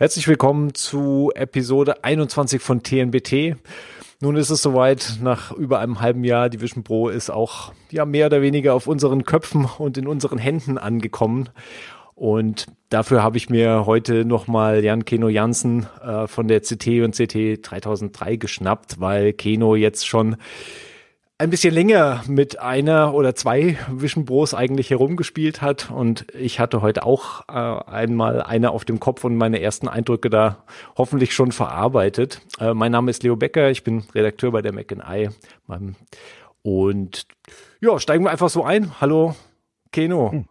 Herzlich willkommen zu Episode 21 von TNBT. Nun ist es soweit, nach über einem halben Jahr, die Vision Pro ist auch ja mehr oder weniger auf unseren Köpfen und in unseren Händen angekommen. Und dafür habe ich mir heute nochmal Jan Keno Jansen äh, von der CT und CT 3003 geschnappt, weil Keno jetzt schon ein bisschen länger mit einer oder zwei Vision Bros eigentlich herumgespielt hat und ich hatte heute auch äh, einmal eine auf dem Kopf und meine ersten Eindrücke da hoffentlich schon verarbeitet. Äh, mein Name ist Leo Becker, ich bin Redakteur bei der Mac Eye und ja, steigen wir einfach so ein. Hallo Keno. Hm.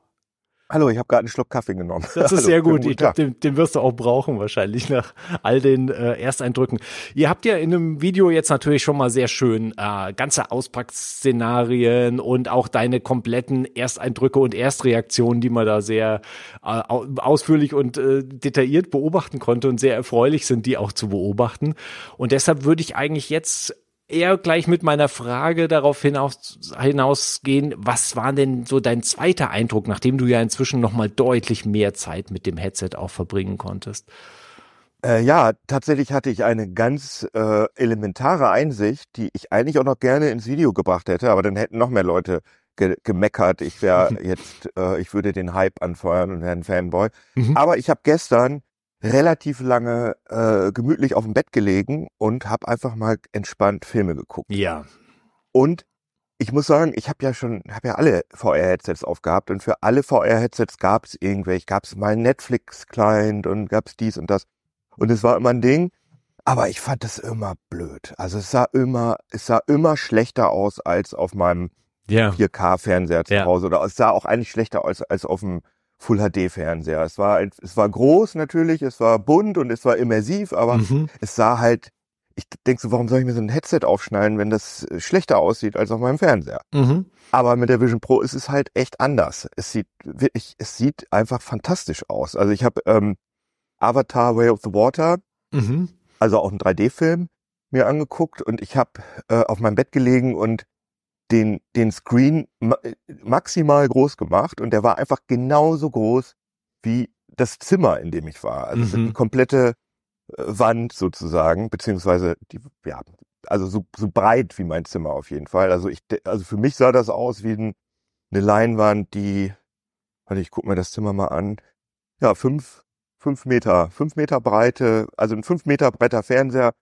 Hallo, ich habe gerade einen Schluck Kaffee genommen. Das ist Hallo, sehr gut. Ich glaube, den, den, wirst du auch brauchen wahrscheinlich nach all den äh, Ersteindrücken. Ihr habt ja in einem Video jetzt natürlich schon mal sehr schön äh, ganze Auspackszenarien und auch deine kompletten Ersteindrücke und Erstreaktionen, die man da sehr äh, ausführlich und äh, detailliert beobachten konnte und sehr erfreulich sind, die auch zu beobachten. Und deshalb würde ich eigentlich jetzt eher gleich mit meiner Frage darauf hinaus, hinausgehen, was war denn so dein zweiter Eindruck, nachdem du ja inzwischen nochmal deutlich mehr Zeit mit dem Headset auch verbringen konntest? Äh, ja, tatsächlich hatte ich eine ganz äh, elementare Einsicht, die ich eigentlich auch noch gerne ins Video gebracht hätte, aber dann hätten noch mehr Leute ge gemeckert. Ich wäre jetzt, äh, ich würde den Hype anfeuern und wäre ein Fanboy. Mhm. Aber ich habe gestern relativ lange äh, gemütlich auf dem Bett gelegen und habe einfach mal entspannt Filme geguckt. Ja. Und ich muss sagen, ich habe ja schon, habe ja alle VR-Headsets aufgehabt und für alle VR-Headsets gab es irgendwelche, gab es mal Netflix-Client und gab es dies und das. Und es war immer ein Ding, aber ich fand das immer blöd. Also es sah immer, es sah immer schlechter aus als auf meinem ja. 4K-Fernseher zu ja. Hause. Oder es sah auch eigentlich schlechter aus als auf dem Full HD Fernseher. Es war es war groß natürlich, es war bunt und es war immersiv, aber mhm. es sah halt ich denke so, warum soll ich mir so ein Headset aufschneiden, wenn das äh, schlechter aussieht als auf meinem Fernseher? Mhm. Aber mit der Vision Pro ist es halt echt anders. Es sieht wirklich, es sieht einfach fantastisch aus. Also ich habe ähm, Avatar Way of the Water, mhm. also auch einen 3D-Film mir angeguckt und ich habe äh, auf meinem Bett gelegen und den, den Screen maximal groß gemacht und der war einfach genauso groß wie das Zimmer, in dem ich war. Also mhm. die komplette äh, Wand sozusagen, beziehungsweise die, ja, also so, so breit wie mein Zimmer auf jeden Fall. Also ich, also für mich sah das aus wie ein, eine Leinwand, die, warte, ich guck mir das Zimmer mal an. Ja, fünf, fünf Meter, fünf Meter Breite, also ein fünf Meter breiter Fernseher,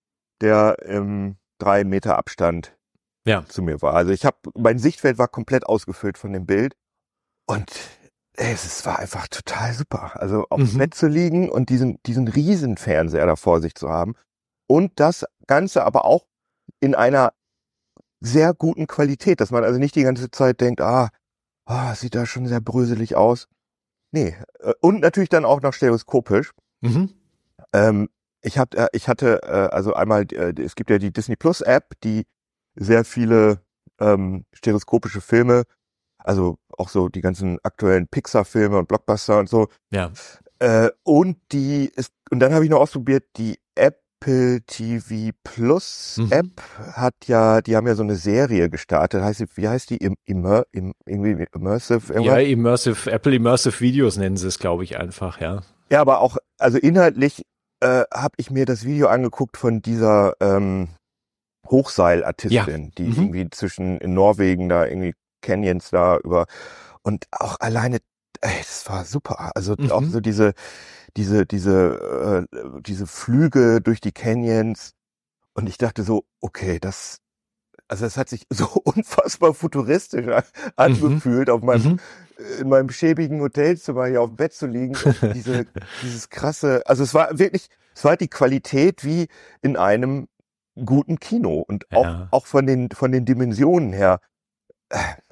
der im drei Meter Abstand ja. zu mir war. Also ich habe, mein Sichtfeld war komplett ausgefüllt von dem Bild und ey, es war einfach total super. Also auf mhm. Bett zu liegen und diesen, diesen riesen Fernseher da vor sich zu haben und das Ganze aber auch in einer sehr guten Qualität, dass man also nicht die ganze Zeit denkt, ah, oh, sieht da schon sehr bröselig aus. Nee, äh, und natürlich dann auch noch stereoskopisch. Mhm. Ähm, ich, hab, äh, ich hatte äh, also einmal, es gibt ja die Disney Plus App, die sehr viele ähm, stereoskopische Filme, also auch so die ganzen aktuellen Pixar-Filme und Blockbuster und so. Ja. Äh, und die ist, und dann habe ich noch ausprobiert, die Apple TV Plus mhm. App hat ja, die haben ja so eine Serie gestartet. Heißt die, wie heißt die? Immer, im, irgendwie Immersive? Irgendwas? Ja, Immersive, Apple Immersive Videos nennen sie es, glaube ich, einfach, ja. Ja, aber auch, also inhaltlich äh, habe ich mir das Video angeguckt von dieser ähm, Hochseilartistin, ja. die mhm. irgendwie zwischen in Norwegen da irgendwie Canyons da über und auch alleine, ey, das war super. Also mhm. auch so diese, diese, diese, äh, diese Flüge durch die Canyons. Und ich dachte so, okay, das, also es hat sich so unfassbar futuristisch mhm. angefühlt, mhm. auf meinem, mhm. in meinem schäbigen Hotelzimmer hier auf dem Bett zu liegen. diese, dieses krasse, also es war wirklich, es war die Qualität wie in einem guten Kino und auch, ja. auch von den, von den Dimensionen her.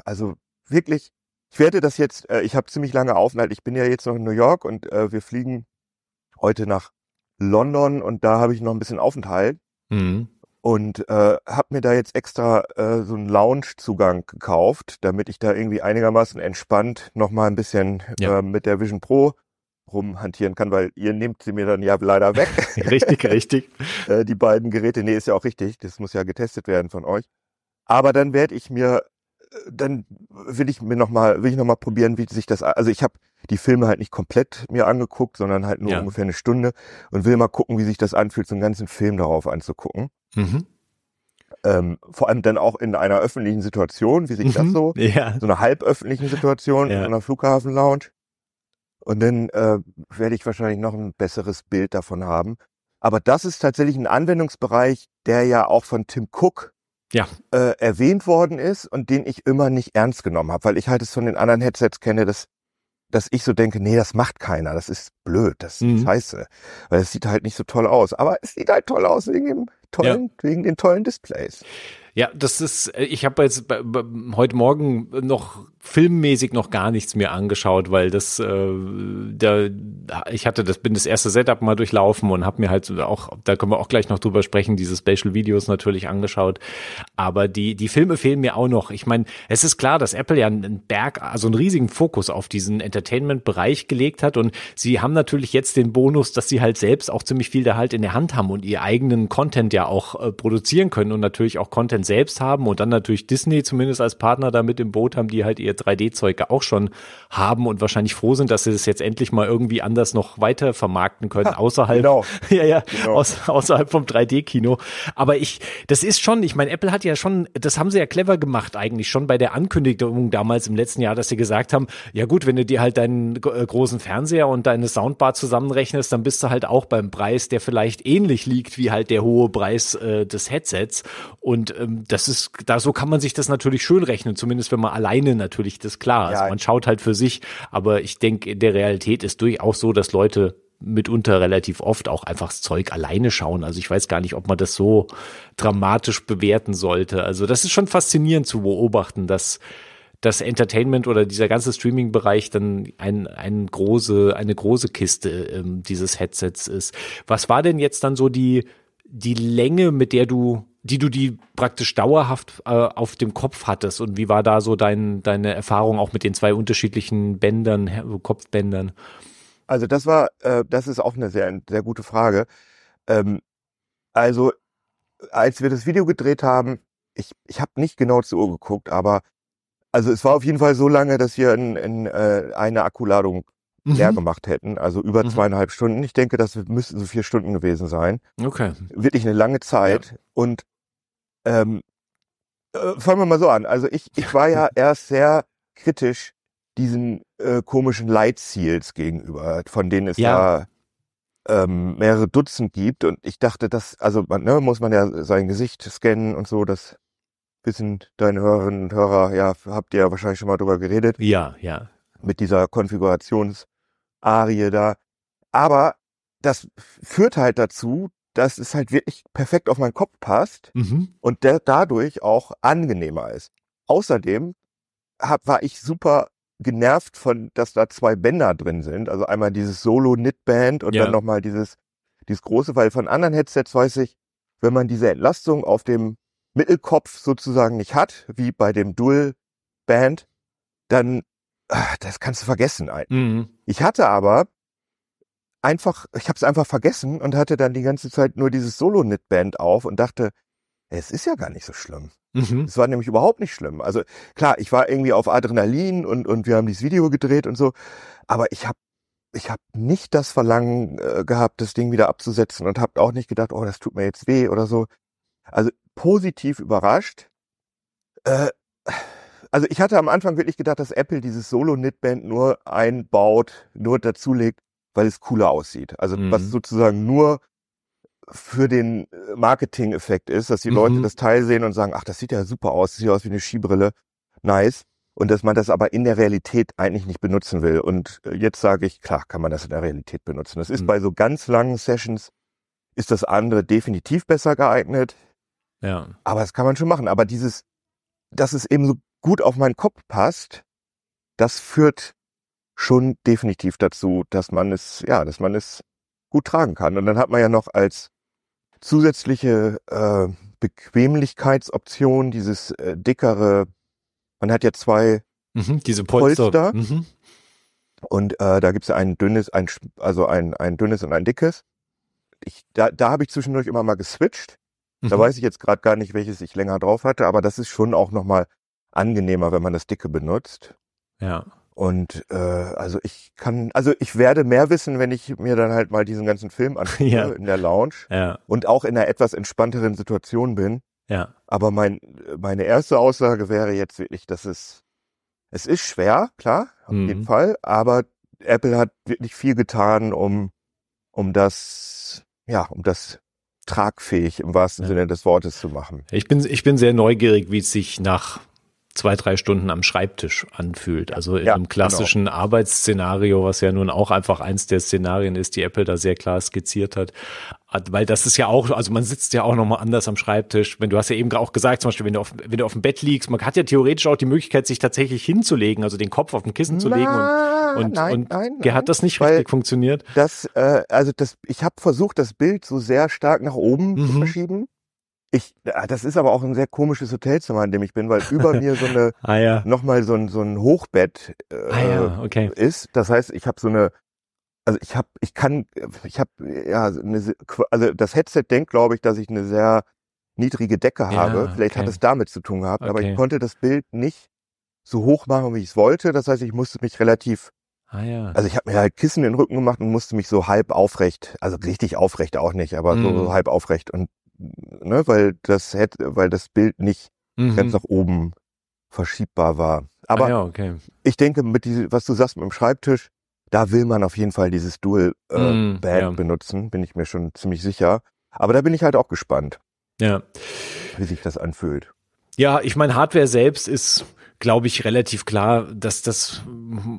Also wirklich, ich werde das jetzt, äh, ich habe ziemlich lange Aufenthalt. Ich bin ja jetzt noch in New York und äh, wir fliegen heute nach London und da habe ich noch ein bisschen Aufenthalt. Mhm. Und äh, habe mir da jetzt extra äh, so einen Lounge-Zugang gekauft, damit ich da irgendwie einigermaßen entspannt noch mal ein bisschen ja. äh, mit der Vision Pro rumhantieren kann, weil ihr nehmt sie mir dann ja leider weg. richtig, richtig. Äh, die beiden Geräte, nee, ist ja auch richtig, das muss ja getestet werden von euch. Aber dann werde ich mir, äh, dann will ich mir noch mal, will ich noch mal probieren, wie sich das, also ich habe die Filme halt nicht komplett mir angeguckt, sondern halt nur Ja. ungefähr eine Stunde und will mal gucken, wie sich das anfühlt, so einen ganzen Film darauf anzugucken. Mhm. Ähm, vor allem dann auch in einer öffentlichen Situation, wie sich das Mhm. so, Ja. so einer halböffentlichen Situation Ja. in einer Flughafenlounge. Und dann äh, werde ich wahrscheinlich noch ein besseres Bild davon haben. Aber das ist tatsächlich ein Anwendungsbereich, der ja auch von Tim Cook Ja. äh, erwähnt worden ist und den ich immer nicht ernst genommen habe, weil ich halt es von den anderen Headsets kenne, dass, dass ich so denke, nee, das macht keiner, das ist blöd, das ist Mhm. scheiße, weil es sieht halt nicht so toll aus. Aber es sieht halt toll aus wegen dem tollen, wegen den tollen Displays. Ja, das ist, äh, ich habe jetzt heute Morgen noch filmmäßig noch gar nichts mehr angeschaut, weil das, äh, da, ich hatte das, bin das erste Setup mal durchlaufen und habe mir halt auch, da können wir auch gleich noch drüber sprechen, diese Spatial Videos natürlich angeschaut. Aber die, die Filme fehlen mir auch noch. Ich meine, es ist klar, dass Apple ja einen Berg, also einen riesigen Fokus auf diesen Entertainment-Bereich gelegt hat und sie haben natürlich jetzt den Bonus, dass sie halt selbst auch ziemlich viel da halt in der Hand haben und ihr eigenen Content ja auch äh, produzieren können und natürlich auch Content selbst haben und dann natürlich Disney zumindest als Partner da mit im Boot haben, die halt ihr 3D-Zeug auch schon haben und wahrscheinlich froh sind, dass sie das jetzt endlich mal irgendwie anders noch weiter vermarkten können, außerhalb, genau. ja, ja, Genau. aus, außerhalb vom 3D-Kino. Aber ich, das ist schon, ich meine, Apple hat ja schon, das haben sie ja clever gemacht eigentlich schon bei der Ankündigung damals im letzten Jahr, dass sie gesagt haben, ja gut, wenn du dir halt deinen äh, großen Fernseher und deine Soundbar zusammenrechnest, dann bist du halt auch beim Preis, der vielleicht ähnlich liegt wie halt der hohe Preis äh, des Headsets. Und ähm, das ist, da so kann man sich das natürlich schön rechnen, zumindest wenn man alleine natürlich das klar. Also Ja. man schaut halt für sich, aber ich denke, in der Realität ist durchaus so, dass Leute mitunter relativ oft auch einfach das Zeug alleine schauen. Also ich weiß gar nicht, ob man das so dramatisch bewerten sollte. Also das ist schon faszinierend zu beobachten, dass das Entertainment oder dieser ganze Streaming-Bereich dann ein, ein große, eine große Kiste ähm, dieses Headsets ist. Was war denn jetzt dann so die, die Länge, mit der du, die du die praktisch dauerhaft äh, auf dem Kopf hattest und wie war da so dein, deine Erfahrung auch mit den zwei unterschiedlichen Bändern, Kopfbändern? Also das war, äh, das ist auch eine sehr, sehr gute Frage. Ähm, also als wir das Video gedreht haben, ich, ich habe nicht genau zur Uhr geguckt, aber also es war auf jeden Fall so lange, dass wir in, in, äh, eine Akkuladung leer Mhm. gemacht hätten, also über Mhm. zweieinhalb Stunden. Ich denke, das müssten so vier Stunden gewesen sein. Okay. Wirklich eine lange Zeit. Und ähm, äh, fangen wir mal so an. Also ich, ich war ja erst sehr kritisch diesen äh, komischen Seals gegenüber, von denen es Ja. ja ähm, mehrere Dutzend gibt. Und ich dachte, das, also man, ne, muss man ja sein Gesicht scannen und so, das wissen deine Hörerinnen und Hörer, ja, habt ihr ja wahrscheinlich schon mal drüber geredet Ja, ja. mit dieser Konfigurationsarie da. Aber das führt halt dazu, dass es halt wirklich perfekt auf meinen Kopf passt Mhm. und der dadurch auch angenehmer ist. Außerdem hab, war ich super genervt von, dass da zwei Bänder drin sind. Also einmal dieses Solo-Knit-Band und Ja. dann nochmal dieses, dieses große, weil von anderen Headsets weiß ich, wenn man diese Entlastung auf dem Mittelkopf sozusagen nicht hat, wie bei dem Dual-Band, dann, das kannst du vergessen. Mhm. Ich hatte aber einfach, ich habe es einfach vergessen und hatte dann die ganze Zeit nur dieses Solo-Knit-Band auf und dachte, es ist ja gar nicht so schlimm. Mhm. Es war nämlich überhaupt nicht schlimm. Also klar, ich war irgendwie auf Adrenalin und und wir haben dieses Video gedreht und so, aber ich habe ich habe nicht das Verlangen äh, gehabt, das Ding wieder abzusetzen und habe auch nicht gedacht, oh, das tut mir jetzt weh oder so. Also positiv überrascht. Äh, also ich hatte am Anfang wirklich gedacht, dass Apple dieses Solo-Knit-Band nur einbaut, nur dazulegt, weil es cooler aussieht. Also Mhm. was sozusagen nur für den äh, Marketing-Effekt ist, dass die Mhm. Leute das Teil sehen und sagen, ach, das sieht ja super aus, das sieht aus wie eine Skibrille, nice. Und dass man das aber in der Realität eigentlich nicht benutzen will. Und äh, jetzt sage ich, klar, kann man das in der Realität benutzen. Das ist Mhm. bei so ganz langen Sessions, ist das andere definitiv besser geeignet. Ja. Aber das kann man schon machen. Aber dieses, dass es eben so gut auf meinen Kopf passt, das führt schon definitiv dazu, dass man es, ja, dass man es gut tragen kann. Und dann hat man ja noch als zusätzliche äh, Bequemlichkeitsoption dieses äh, dickere, man hat ja zwei Mhm. Diese Polster. Polster. Mhm. und äh, da gibt's ja ein dünnes, ein, also ein, ein dünnes und ein dickes. Ich, da da habe ich zwischendurch immer mal geswitcht. Da Mhm. weiß ich jetzt gerade gar nicht, welches ich länger drauf hatte, aber das ist schon auch nochmal angenehmer, wenn man das dicke benutzt. Ja. Und äh, also ich kann, also ich werde mehr wissen, wenn ich mir dann halt mal diesen ganzen Film angucke Ja. in der Lounge Ja, und auch in einer etwas entspannteren Situation bin. ja. Aber mein, meine erste Aussage wäre jetzt wirklich, dass es, es ist schwer, klar, auf Mhm. jeden Fall, aber Apple hat wirklich viel getan, um, um das, ja, um das tragfähig im wahrsten Ja. Sinne des Wortes zu machen. Ich bin, ich bin sehr neugierig, wie es sich nach zwei, drei Stunden am Schreibtisch anfühlt. Also in Ja, einem klassischen Arbeitsszenario, was ja nun auch einfach eins der Szenarien ist, die Apple da sehr klar skizziert hat. Weil das ist ja auch, also man sitzt ja auch nochmal anders am Schreibtisch. Wenn du hast ja eben auch gesagt, zum Beispiel, wenn du auf, wenn du auf dem Bett liegst, man hat ja theoretisch auch die Möglichkeit, sich tatsächlich hinzulegen, also den Kopf auf dem Kissen zu legen und, und, nein, und nein, nein, hat das nicht richtig funktioniert? Das, äh, also das, ich habe versucht, das Bild so sehr stark nach oben zu Mhm. verschieben. Ich, äh, das ist aber auch ein sehr komisches Hotelzimmer, in dem ich bin, weil über mir so eine Ah ja. nochmal so ein so ein Hochbett äh, Ah ja, okay. ist. Das heißt, ich habe so eine, also ich habe, ich kann, ich habe ja eine, also das Headset denkt, glaube ich, dass ich eine sehr niedrige Decke Ja, habe. Vielleicht hat es damit zu tun gehabt, aber Okay. ich konnte das Bild nicht so hoch machen, wie ich es wollte. Das heißt, ich musste mich relativ Ah ja. also ich habe mir halt Kissen in den Rücken gemacht und musste mich so halb aufrecht, also richtig aufrecht auch nicht, aber Mhm. so halb aufrecht und ne, weil das hätte, weil das Bild nicht Mhm. ganz nach oben verschiebbar war. Aber ah ja, okay. ich denke, mit diesem, was du sagst mit dem Schreibtisch, da will man auf jeden Fall dieses Dual äh, Mhm, Band ja. benutzen, bin ich mir schon ziemlich sicher. Aber da bin ich halt auch gespannt, Ja. wie sich das anfühlt. Ja, ich meine, Hardware selbst ist, glaube ich, relativ klar, dass das,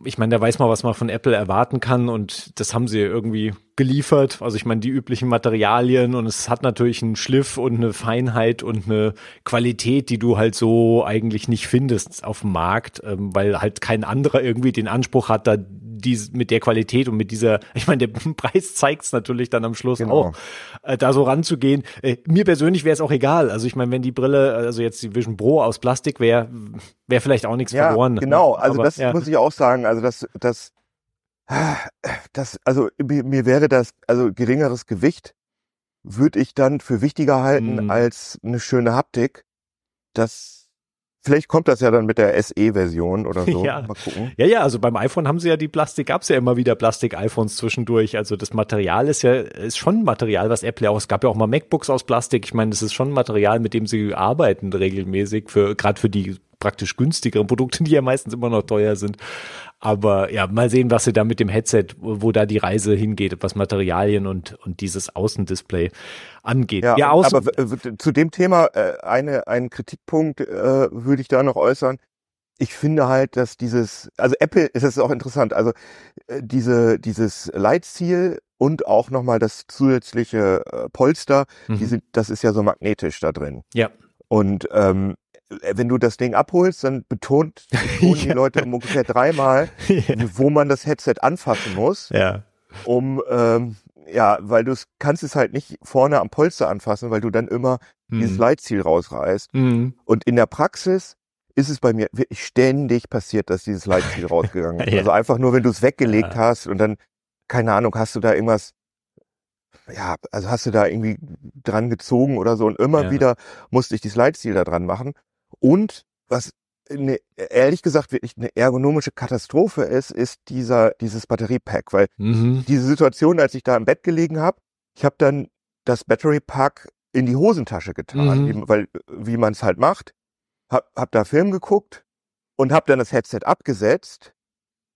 ich meine, da weiß man, was man von Apple erwarten kann und das haben sie irgendwie geliefert. Also ich meine, die üblichen Materialien und es hat natürlich einen Schliff und eine Feinheit und eine Qualität, die du halt so eigentlich nicht findest auf dem Markt, ähm, weil halt kein anderer irgendwie den Anspruch hat, da dies, mit der Qualität und mit dieser, ich meine, der Preis zeigt's natürlich dann am Schluss Genau. auch, äh, da so ranzugehen. Äh, mir persönlich wäre es auch egal. Also ich meine, wenn die Brille, also jetzt die Vision Pro aus Plastik wäre, wäre vielleicht auch nichts Ja, verloren. genau. Also Aber, das ja. muss ich auch sagen. Also das, das, das, also mir, mir wäre das, also geringeres Gewicht würde ich dann für wichtiger halten Mhm. als eine schöne Haptik. Das, vielleicht kommt das ja dann mit der SE-Version oder so. Ja. Mal gucken. Ja, ja, also beim iPhone haben sie ja die Plastik, gab's ja immer wieder Plastik-iPhones zwischendurch. Also das Material ist ja, ist schon Material, was Apple auch, es gab ja auch mal MacBooks aus Plastik. Ich meine, das ist schon Material, mit dem sie arbeiten regelmäßig, für, gerade für die praktisch günstigeren Produkte, die ja meistens immer noch teuer sind. Aber ja, mal sehen, was sie da mit dem Headset, wo, da die Reise hingeht, was Materialien und, und dieses Außendisplay angeht. Ja, ja außen, aber zu dem Thema äh, eine, einen Kritikpunkt äh, würde ich da noch äußern. Ich finde halt, dass dieses, also Apple ist es auch interessant, also äh, diese, dieses Leitziel und auch nochmal das zusätzliche äh, Polster, Mhm. die sind, das ist ja so magnetisch da drin. ja. Und ähm, wenn du das Ding abholst, dann betont betonen die. Leute ungefähr dreimal, wo man das Headset anfassen muss ja. um ähm, ja, weil du es kannst es halt nicht vorne am Polster anfassen, weil du dann immer dieses Mhm. Leitziel rausreißt. Mhm. Und in der Praxis ist es bei mir wirklich ständig passiert, dass dieses Leitziel rausgegangen ist. Ja. Also einfach nur, wenn du es weggelegt Ja. hast und dann, keine Ahnung, hast du da irgendwas, ja, also hast du da irgendwie dran gezogen oder so und immer Ja. wieder musste ich dieses Leitziel da dran machen. Und was ne, ehrlich gesagt wirklich eine ergonomische Katastrophe ist, ist dieser, dieses Batteriepack, weil Mhm. diese Situation, als ich da im Bett gelegen habe, ich habe dann das Battery Pack in die Hosentasche getan, Mhm. weil wie man es halt macht, hab, hab da Film geguckt und hab dann das Headset abgesetzt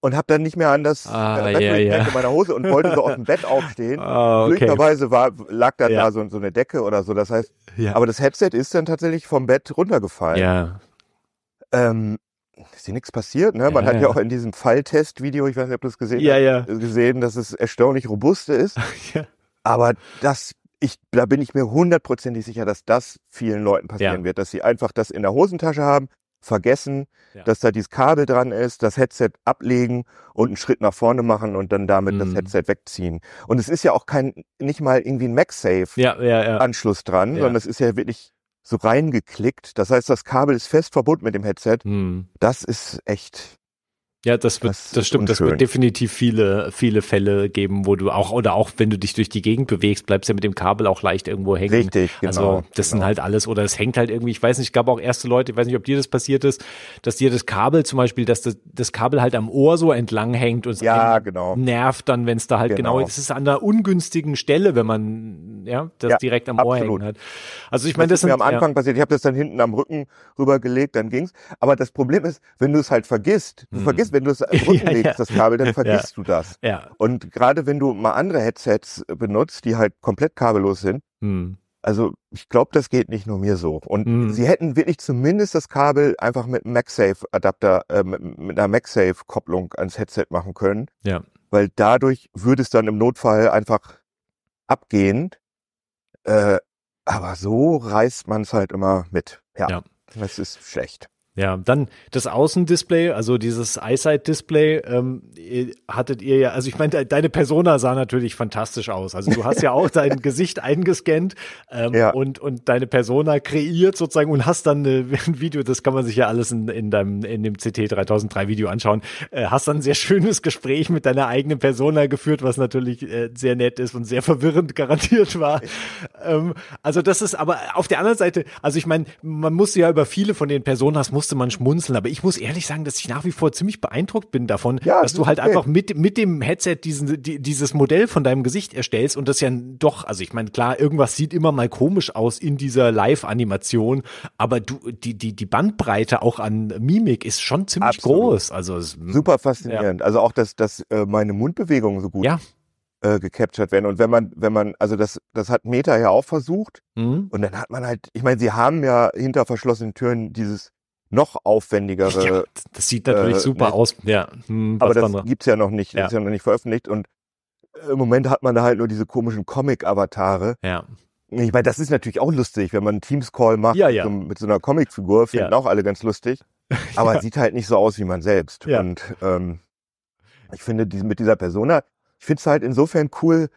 und hab dann nicht mehr an das Ah, äh, ja. Pack in meiner Hose und wollte so aus dem Bett aufstehen. Ah, okay. Glücklicherweise war, lag dann Ja. da so, so eine Decke oder so. Das heißt, Ja. aber das Headset ist dann tatsächlich vom Bett runtergefallen. ja. Ähm, ist hier nichts passiert, ne? Man Ja, hat ja auch in diesem Falltest-Video, ich weiß nicht, ob du es gesehen hast, ja. gesehen, dass es erstaunlich robust ist. Aber das, ich, da bin ich mir hundertprozentig sicher, dass das vielen Leuten passieren Ja. wird, dass sie einfach das in der Hosentasche haben, vergessen, Ja. dass da dieses Kabel dran ist, das Headset ablegen und einen Schritt nach vorne machen und dann damit das Mhm. Headset wegziehen. Und es ist ja auch kein, nicht mal irgendwie ein MagSafe-Anschluss Ja, ja, ja. dran, sondern es ist ja wirklich so reingeklickt. Das heißt, das Kabel ist fest verbunden mit dem Headset. Hm. Das ist echt, Ja, das wird, das, das stimmt. Das wird definitiv viele, viele Fälle geben, wo du auch, oder auch wenn du dich durch die Gegend bewegst, bleibst du ja mit dem Kabel auch leicht irgendwo hängen. Richtig, genau. Also, das genau. sind halt alles, oder es hängt halt irgendwie, ich weiß nicht, es gab auch erste Leute, ich weiß nicht, ob dir das passiert ist, dass dir das Kabel zum Beispiel, dass das, das Kabel halt am Ohr so entlang hängt und es ja, genau. nervt dann, wenn es da halt genau, genau das ist an einer ungünstigen Stelle, wenn man, ja, das ja, direkt am absolut. Ohr hängen hat. Also ich meine, das, das ist mir am Anfang ja. passiert. Ich habe das dann hinten am Rücken rübergelegt, dann ging's. Aber das Problem ist, wenn du es halt vergisst, du hm. vergisst, wenn du es am Rücken ja, das Kabel, dann vergisst du das. Ja. Und gerade wenn du mal andere Headsets benutzt, die halt komplett kabellos sind, hm. Also ich glaube, das geht nicht nur mir so. Und mhm. sie hätten wirklich zumindest das Kabel einfach mit MagSafe-Adapter, äh, mit, mit, einer MagSafe-Kopplung ans Headset machen können. Ja. Weil dadurch würde es dann im Notfall einfach abgehen. Äh, aber so reißt man es halt immer mit. Ja. ja. Das ist schlecht. Ja, dann das Außendisplay, also dieses EyeSight-Display, ähm, hattet ihr ja, also ich meine, deine Persona sah natürlich fantastisch aus. Also du hast ja auch dein Gesicht eingescannt ähm, ja. und, und deine Persona kreiert sozusagen und hast dann eine, ein Video, das kann man sich ja alles in, in deinem, in dem CT 3003 Video anschauen, äh, hast dann ein sehr schönes Gespräch mit deiner eigenen Persona geführt, was natürlich äh, sehr nett ist und sehr verwirrend garantiert war. Ähm, also das ist aber auf der anderen Seite, also ich meine, man musste ja über viele von den Personas muss musste man schmunzeln. Aber ich muss ehrlich sagen, dass ich nach wie vor ziemlich beeindruckt bin davon, ja, dass du halt okay. einfach mit, mit dem Headset diesen, die, dieses Modell von deinem Gesicht erstellst und das ja doch, also ich meine, klar, irgendwas sieht immer mal komisch aus in dieser Live-Animation, aber du, die, die, die Bandbreite auch an Mimik ist schon ziemlich Absolut. groß. Also es, super faszinierend. Ja. Also auch, dass, dass äh, meine Mundbewegungen so gut ja äh, gecaptured werden. Und wenn man, wenn man, also das, das hat Meta ja auch versucht. Mhm. Und dann hat man halt, ich meine, sie haben ja hinter verschlossenen Türen dieses noch aufwendigere. Ja, das sieht natürlich äh, super ne? aus. Ja, hm, aber das andere. gibt's ja noch nicht, ja. ist ja noch nicht veröffentlicht und im Moment hat man da halt nur diese komischen Comic-Avatare. Ja. Ich meine, das ist natürlich auch lustig, wenn man einen Teams-Call macht ja, ja. So, mit so einer Comic-Figur, finden auch alle ganz lustig. Aber sieht halt nicht so aus wie man selbst. Ja. Und ähm, ich finde, die, mit dieser Persona, ich finde es halt insofern cool,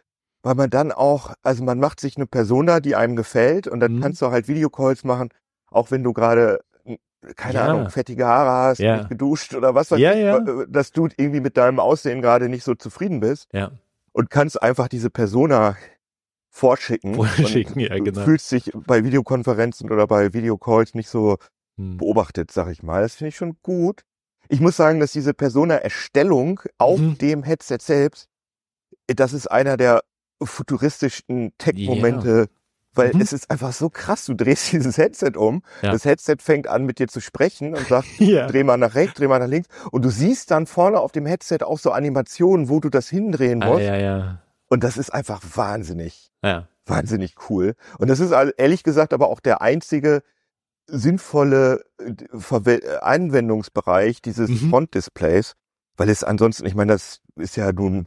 weil man dann auch, also man macht sich eine Persona, die einem gefällt und dann mhm. kannst du halt Videocalls machen, auch wenn du gerade keine ja. Ahnung, fettige Haare hast, ja. nicht geduscht oder was weiß ja, ich. Äh, dass du irgendwie mit deinem Aussehen gerade nicht so zufrieden bist. Ja. Und kannst einfach diese Persona vorschicken. Vorschicken, ja, genau. Fühlst dich bei Videokonferenzen oder bei Videocalls nicht so hm. beobachtet, sag ich mal. Das finde ich schon gut. Ich muss sagen, dass diese Persona-Erstellung auf mhm. dem Headset selbst, das ist einer der futuristischsten Tech-Momente, weil mhm. es ist einfach so krass. Du drehst dieses Headset um, ja. das Headset fängt an mit dir zu sprechen und sagt, ja. dreh mal nach rechts, dreh mal nach links und du siehst dann vorne auf dem Headset auch so Animationen, wo du das hindrehen ah, musst. Ja, ja. Und das ist einfach wahnsinnig, ja. wahnsinnig cool. Und das ist ehrlich gesagt aber auch der einzige sinnvolle äh, Anwendungsbereich dieses mhm. Frontdisplays, weil es ansonsten, ich meine, das ist ja nun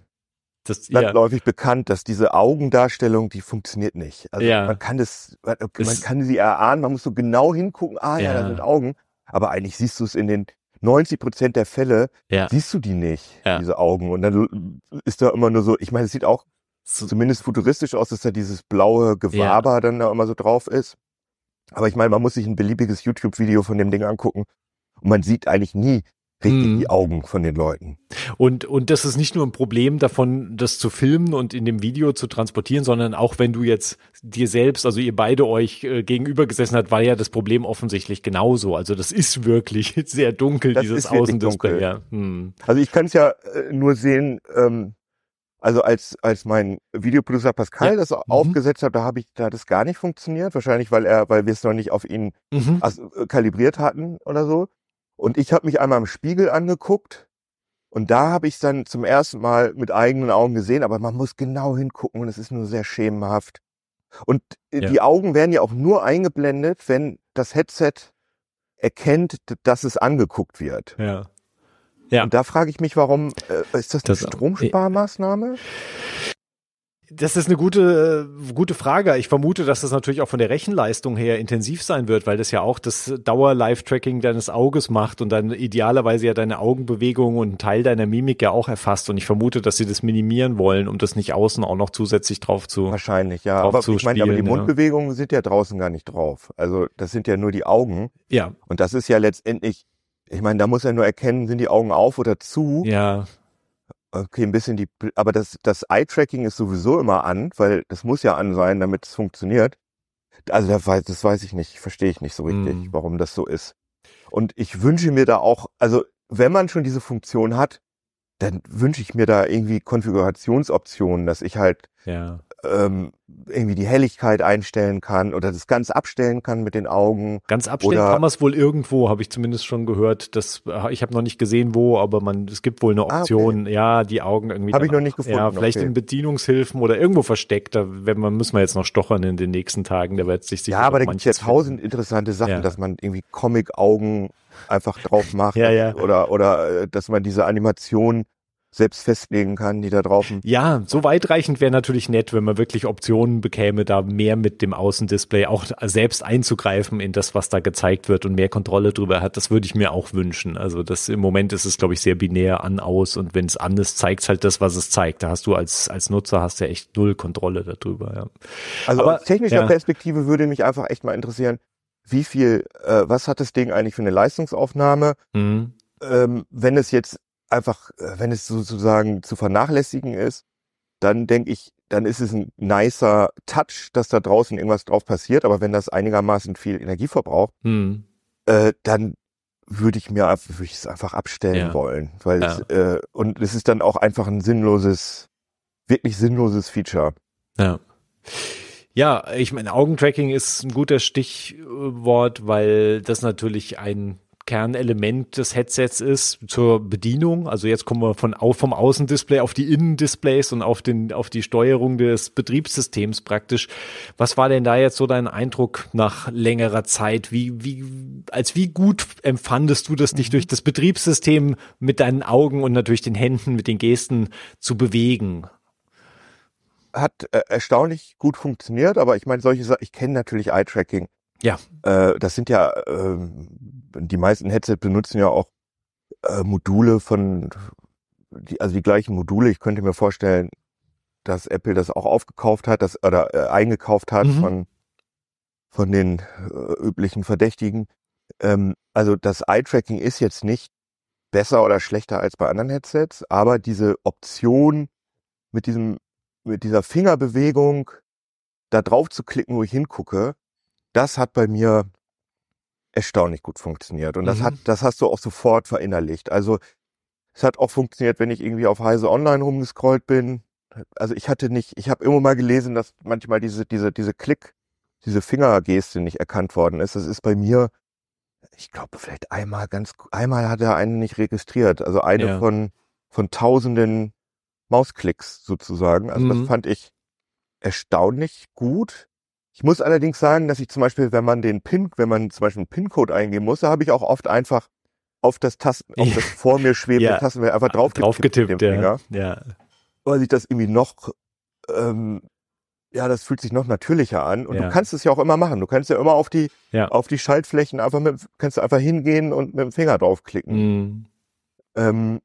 das, landläufig ja. bekannt, dass diese Augendarstellung, die funktioniert nicht. Also ja. man kann das, man, man kann sie erahnen, man muss so genau hingucken, ah ja, ja da sind Augen, aber eigentlich siehst du es in den 90 Prozent der Fälle, siehst du die nicht, diese Augen. Und dann ist da immer nur so, ich meine, es sieht auch so. zumindest futuristisch aus, dass da dieses blaue Gewaber dann da immer so drauf ist. Aber ich meine, man muss sich ein beliebiges YouTube-Video von dem Ding angucken und man sieht eigentlich nie, richtig hm. die Augen von den Leuten. Und, und das ist nicht nur ein Problem davon, das zu filmen und in dem Video zu transportieren, sondern auch wenn du jetzt dir selbst, also ihr beide euch äh, gegenüber gesessen habt, war ja das Problem offensichtlich genauso. Also das ist wirklich sehr dunkel, das dieses Außendisplay. Ja. Hm. Also ich kann es ja äh, nur sehen, ähm, also als, als mein Videoproducer Pascal ja. das mhm. aufgesetzt hat, da habe ich, da hat es gar nicht funktioniert. Wahrscheinlich, weil er, weil wir es noch nicht auf ihn mhm. also, kalibriert hatten oder so. Und ich habe mich einmal im Spiegel angeguckt und da habe ich es dann zum ersten Mal mit eigenen Augen gesehen, aber man muss genau hingucken und es ist nur sehr schemenhaft. Und äh, ja. die Augen werden ja auch nur eingeblendet, wenn das Headset erkennt, dass es angeguckt wird. Ja. Ja. Und da frage ich mich, warum äh, ist das eine das, Stromsparmaßnahme? Das ist eine gute, gute Frage. Ich vermute, dass das natürlich auch von der Rechenleistung her intensiv sein wird, weil das ja auch das Dauer-Live-Tracking deines Auges macht und dann idealerweise ja deine Augenbewegung und einen Teil deiner Mimik ja auch erfasst. Und ich vermute, dass sie das minimieren wollen, um das nicht außen auch noch zusätzlich drauf zu. Wahrscheinlich, ja. Aber ich meine, aber die Mundbewegungen sind ja draußen gar nicht drauf. Also das sind ja nur die Augen. Ja. Und das ist ja letztendlich ich meine, da muss er nur erkennen, sind die Augen auf oder zu. Ja. Okay, ein bisschen die, aber das, das Eye-Tracking ist sowieso immer an, weil das muss ja an sein, damit es funktioniert. Also das weiß, das weiß ich nicht, verstehe ich nicht so richtig, Mm. warum das so ist. Und ich wünsche mir da auch, also wenn man schon diese Funktion hat, dann wünsche ich mir da irgendwie Konfigurationsoptionen, dass ich halt Ja. ähm, irgendwie die Helligkeit einstellen kann oder das ganz abstellen kann mit den Augen. Ganz abstellen Oder- kann man es wohl irgendwo, habe ich zumindest schon gehört. Das, äh, ich habe noch nicht gesehen, wo, aber man, es gibt wohl eine Ah, okay. Option, ja, die Augen irgendwie. Habe ich noch nicht gefunden. Ja, vielleicht okay. in Bedienungshilfen oder irgendwo versteckt. Da wenn man, müssen wir jetzt noch stochern in den nächsten Tagen. Da wird sich sicher Ja, aber da gibt es ja tausend interessante Sachen, Ja. dass man irgendwie Comic-Augen einfach drauf macht. Ja, ja. Oder, oder äh, dass man diese Animation selbst festlegen kann, die da drauf. Ja, so weitreichend wäre natürlich nett, wenn man wirklich Optionen bekäme, da mehr mit dem Außendisplay auch selbst einzugreifen in das, was da gezeigt wird und mehr Kontrolle drüber hat. Das würde ich mir auch wünschen. Also das im Moment ist es, glaube ich, sehr binär an aus und wenn es an ist, zeigt halt das, was es zeigt. Da hast du als, als Nutzer hast du echt null Kontrolle darüber. Ja. Also Aber, aus technischer ja. Perspektive würde mich einfach echt mal interessieren, wie viel, äh, was hat das Ding eigentlich für eine Leistungsaufnahme? Mhm. Ähm, wenn es jetzt einfach, äh, wenn es sozusagen zu vernachlässigen ist, dann denke ich, dann ist es ein nicer Touch, dass da draußen irgendwas drauf passiert. Aber wenn das einigermaßen viel Energie verbraucht, Mhm. äh, dann würde ich mir würde ich es einfach abstellen Ja. wollen, weil Ja. es, äh, und es ist dann auch einfach ein sinnloses, wirklich sinnloses Feature. Ja. Ja, ich meine, Augentracking ist ein guter Stichwort, weil das natürlich ein Kernelement des Headsets ist zur Bedienung. Also jetzt kommen wir von vom Außendisplay auf die Innendisplays und auf den auf die Steuerung des Betriebssystems praktisch. Was war denn da jetzt so dein Eindruck nach längerer Zeit? Wie wie als wie gut empfandest du das, dich durch das Betriebssystem mit deinen Augen und natürlich den Händen mit den Gesten zu bewegen? Hat äh, erstaunlich gut funktioniert, aber ich meine, solche Sachen, ich kenne natürlich Eye-Tracking. Ja. Äh, das sind ja, ähm, die meisten Headset benutzen ja auch äh, Module von, die, also die gleichen Module. Ich könnte mir vorstellen, dass Apple das auch aufgekauft hat, das, oder äh, eingekauft hat Mhm. von, von den äh, üblichen Verdächtigen. Ähm, also das Eye-Tracking ist jetzt nicht besser oder schlechter als bei anderen Headsets, aber diese Option mit diesem, mit dieser Fingerbewegung da drauf zu klicken, wo ich hingucke, das hat bei mir erstaunlich gut funktioniert. Und das Mhm. hat, das hast du auch sofort verinnerlicht. Also es hat auch funktioniert, wenn ich irgendwie auf Heise Online rumgescrollt bin. Also ich hatte nicht, ich habe immer mal gelesen, dass manchmal diese, diese, diese Klick, diese Fingergeste nicht erkannt worden ist. Das ist bei mir, ich glaube, vielleicht einmal ganz, einmal hat er einen nicht registriert. Also eine Ja. von, von tausenden Mausklicks sozusagen. Also Mhm. das fand ich erstaunlich gut. Ich muss allerdings sagen, dass ich zum Beispiel, wenn man den PIN, wenn man zum Beispiel einen PIN-Code eingeben muss, da habe ich auch oft einfach auf das Tasten, auf das vor mir schwebende Ja. Tastenfeld einfach drauf, drauf getippt, mit dem ja. Finger, ja. weil sich das irgendwie noch, ähm, ja, das fühlt sich noch natürlicher an. Und Ja. du kannst es ja auch immer machen. Du kannst ja immer auf die, Ja. auf die Schaltflächen einfach mit, kannst du einfach hingehen und mit dem Finger draufklicken. Mhm. Ähm,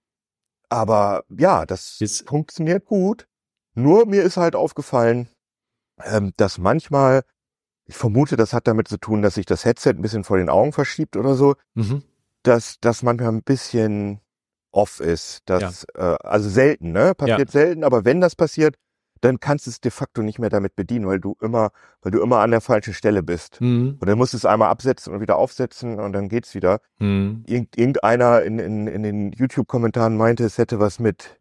aber ja, das Jetzt- funktioniert gut. Nur mir ist halt aufgefallen, ähm, dass manchmal, ich vermute, das hat damit zu tun, dass sich das Headset ein bisschen vor den Augen verschiebt oder so, Mhm. dass das manchmal ein bisschen off ist. Das, äh, also selten, ne? Passiert selten, aber wenn das passiert, dann kannst du es de facto nicht mehr damit bedienen, weil du immer, weil du immer an der falschen Stelle bist. Mhm. Und dann musst du es einmal absetzen und wieder aufsetzen und dann geht's wieder. Mhm. Irgend, irgendeiner in, in, in den YouTube-Kommentaren meinte, es hätte was mit,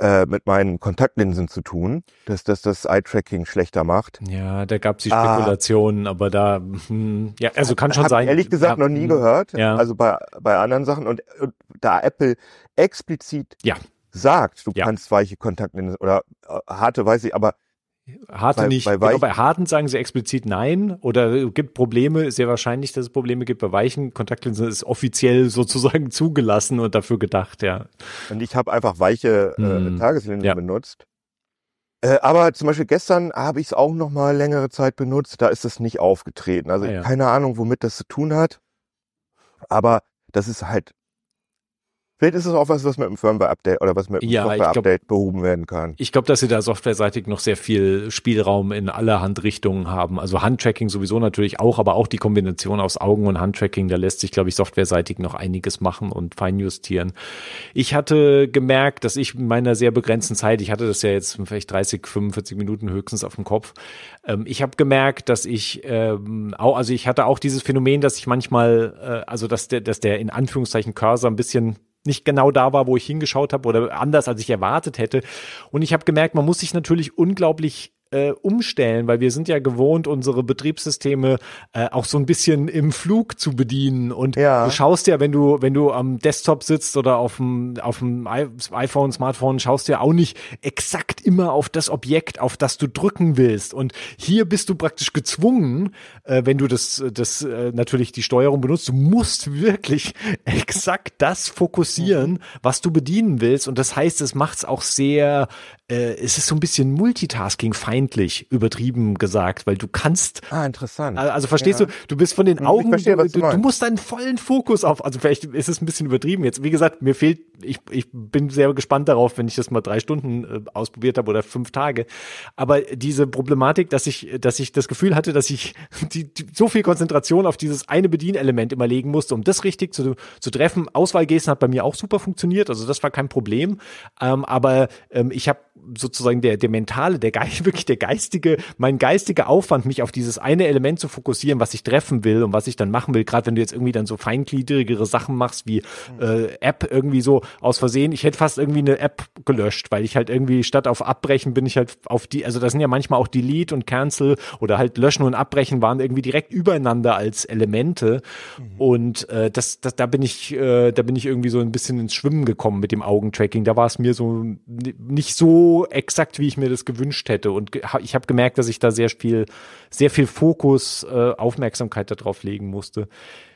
äh, mit meinen Kontaktlinsen zu tun, dass das das Eye-Tracking schlechter macht. Ja, da gab es die Ah. Spekulationen, aber da, hm, ja, also kann schon Hab sein. Ich ehrlich gesagt ja, noch nie hm, gehört. Ja. Also bei, bei anderen Sachen. Und, und da Apple explizit Ja. Sagt, du Ja. kannst weiche Kontaktlinsen oder äh, harte, weiß ich, aber Harte bei- nicht. bei genau, bei harten sagen sie explizit nein oder gibt Probleme, sehr wahrscheinlich, dass es Probleme gibt. Bei weichen Kontaktlinsen ist offiziell sozusagen zugelassen und dafür gedacht, ja. und ich habe einfach weiche Hm. äh, Tageslinsen Ja. benutzt. Äh, aber zum Beispiel gestern habe ich es auch noch mal längere Zeit benutzt. Da ist es nicht aufgetreten. Also Ah, ja. keine Ahnung, womit das zu tun hat. Aber das ist halt Vielleicht ist es auch was, was mit einem Firmware-Update oder was mit einem Ja, Software-Update behoben werden kann. Ich glaube, dass sie da softwareseitig noch sehr viel Spielraum in allerhand Richtungen haben. Also Handtracking sowieso natürlich auch, aber auch die Kombination aus Augen- und Handtracking, da lässt sich, glaube ich, softwareseitig noch einiges machen und feinjustieren. Ich hatte gemerkt, dass ich in meiner sehr begrenzten Zeit, ich hatte das ja jetzt vielleicht 30, 45 Minuten höchstens auf dem Kopf, ähm, ich habe gemerkt, dass ich ähm, auch, also ich hatte auch dieses Phänomen, dass ich manchmal, äh, also dass der, dass der in Anführungszeichen Cursor ein bisschen nicht genau da war, wo ich hingeschaut habe oder anders, als ich erwartet hätte. Und ich habe gemerkt, man muss sich natürlich unglaublich äh, umstellen, weil wir sind ja gewohnt, unsere Betriebssysteme äh, auch so ein bisschen im Flug zu bedienen. Und Ja. du schaust ja, wenn du, wenn du am Desktop sitzt oder auf dem, auf dem iPhone, Smartphone, schaust du ja auch nicht exakt immer auf das Objekt, auf das du drücken willst. Und hier bist du praktisch gezwungen, äh, wenn du das, das äh, natürlich die Steuerung benutzt, du musst wirklich exakt das fokussieren, was du bedienen willst. Und das heißt, es macht es auch sehr, äh, es ist so ein bisschen Multitasking-feindlich, übertrieben gesagt, weil du kannst Ah, interessant. also verstehst Ja. du, du bist von den Hm, Augen, verstehe, du, du du, musst deinen vollen Fokus auf, also vielleicht ist es ein bisschen übertrieben jetzt. Wie gesagt, mir fehlt, ich, ich bin sehr gespannt darauf, wenn ich das mal drei Stunden äh, ausprobiert habe oder fünf Tage. Aber diese Problematik, dass ich, dass ich das Gefühl hatte, dass ich die, die, so viel Konzentration auf dieses eine Bedienelement immer legen musste, um das richtig zu, zu treffen. Auswahlgesten hat bei mir auch super funktioniert, also das war kein Problem. Ähm, aber ähm, ich habe sozusagen der, der mentale, der Geist, wirklich der geistige, mein geistiger Aufwand, mich auf dieses eine Element zu fokussieren, was ich treffen will und was ich dann machen will, gerade wenn du jetzt irgendwie dann so feingliedrigere Sachen machst, wie äh, App irgendwie so aus Versehen, ich hätte fast irgendwie eine App gelöscht, weil ich halt irgendwie statt auf Abbrechen bin ich halt auf die, also da sind ja manchmal auch Delete und Cancel oder halt Löschen und Abbrechen waren irgendwie direkt übereinander als Elemente. Und äh, das, das, da bin ich, äh, da bin ich irgendwie so ein bisschen ins Schwimmen gekommen mit dem Augentracking. Da war es mir so nicht so exakt, wie ich mir das gewünscht hätte. Und ich habe gemerkt, dass ich da sehr viel, sehr viel Fokus, äh, Aufmerksamkeit darauf legen musste.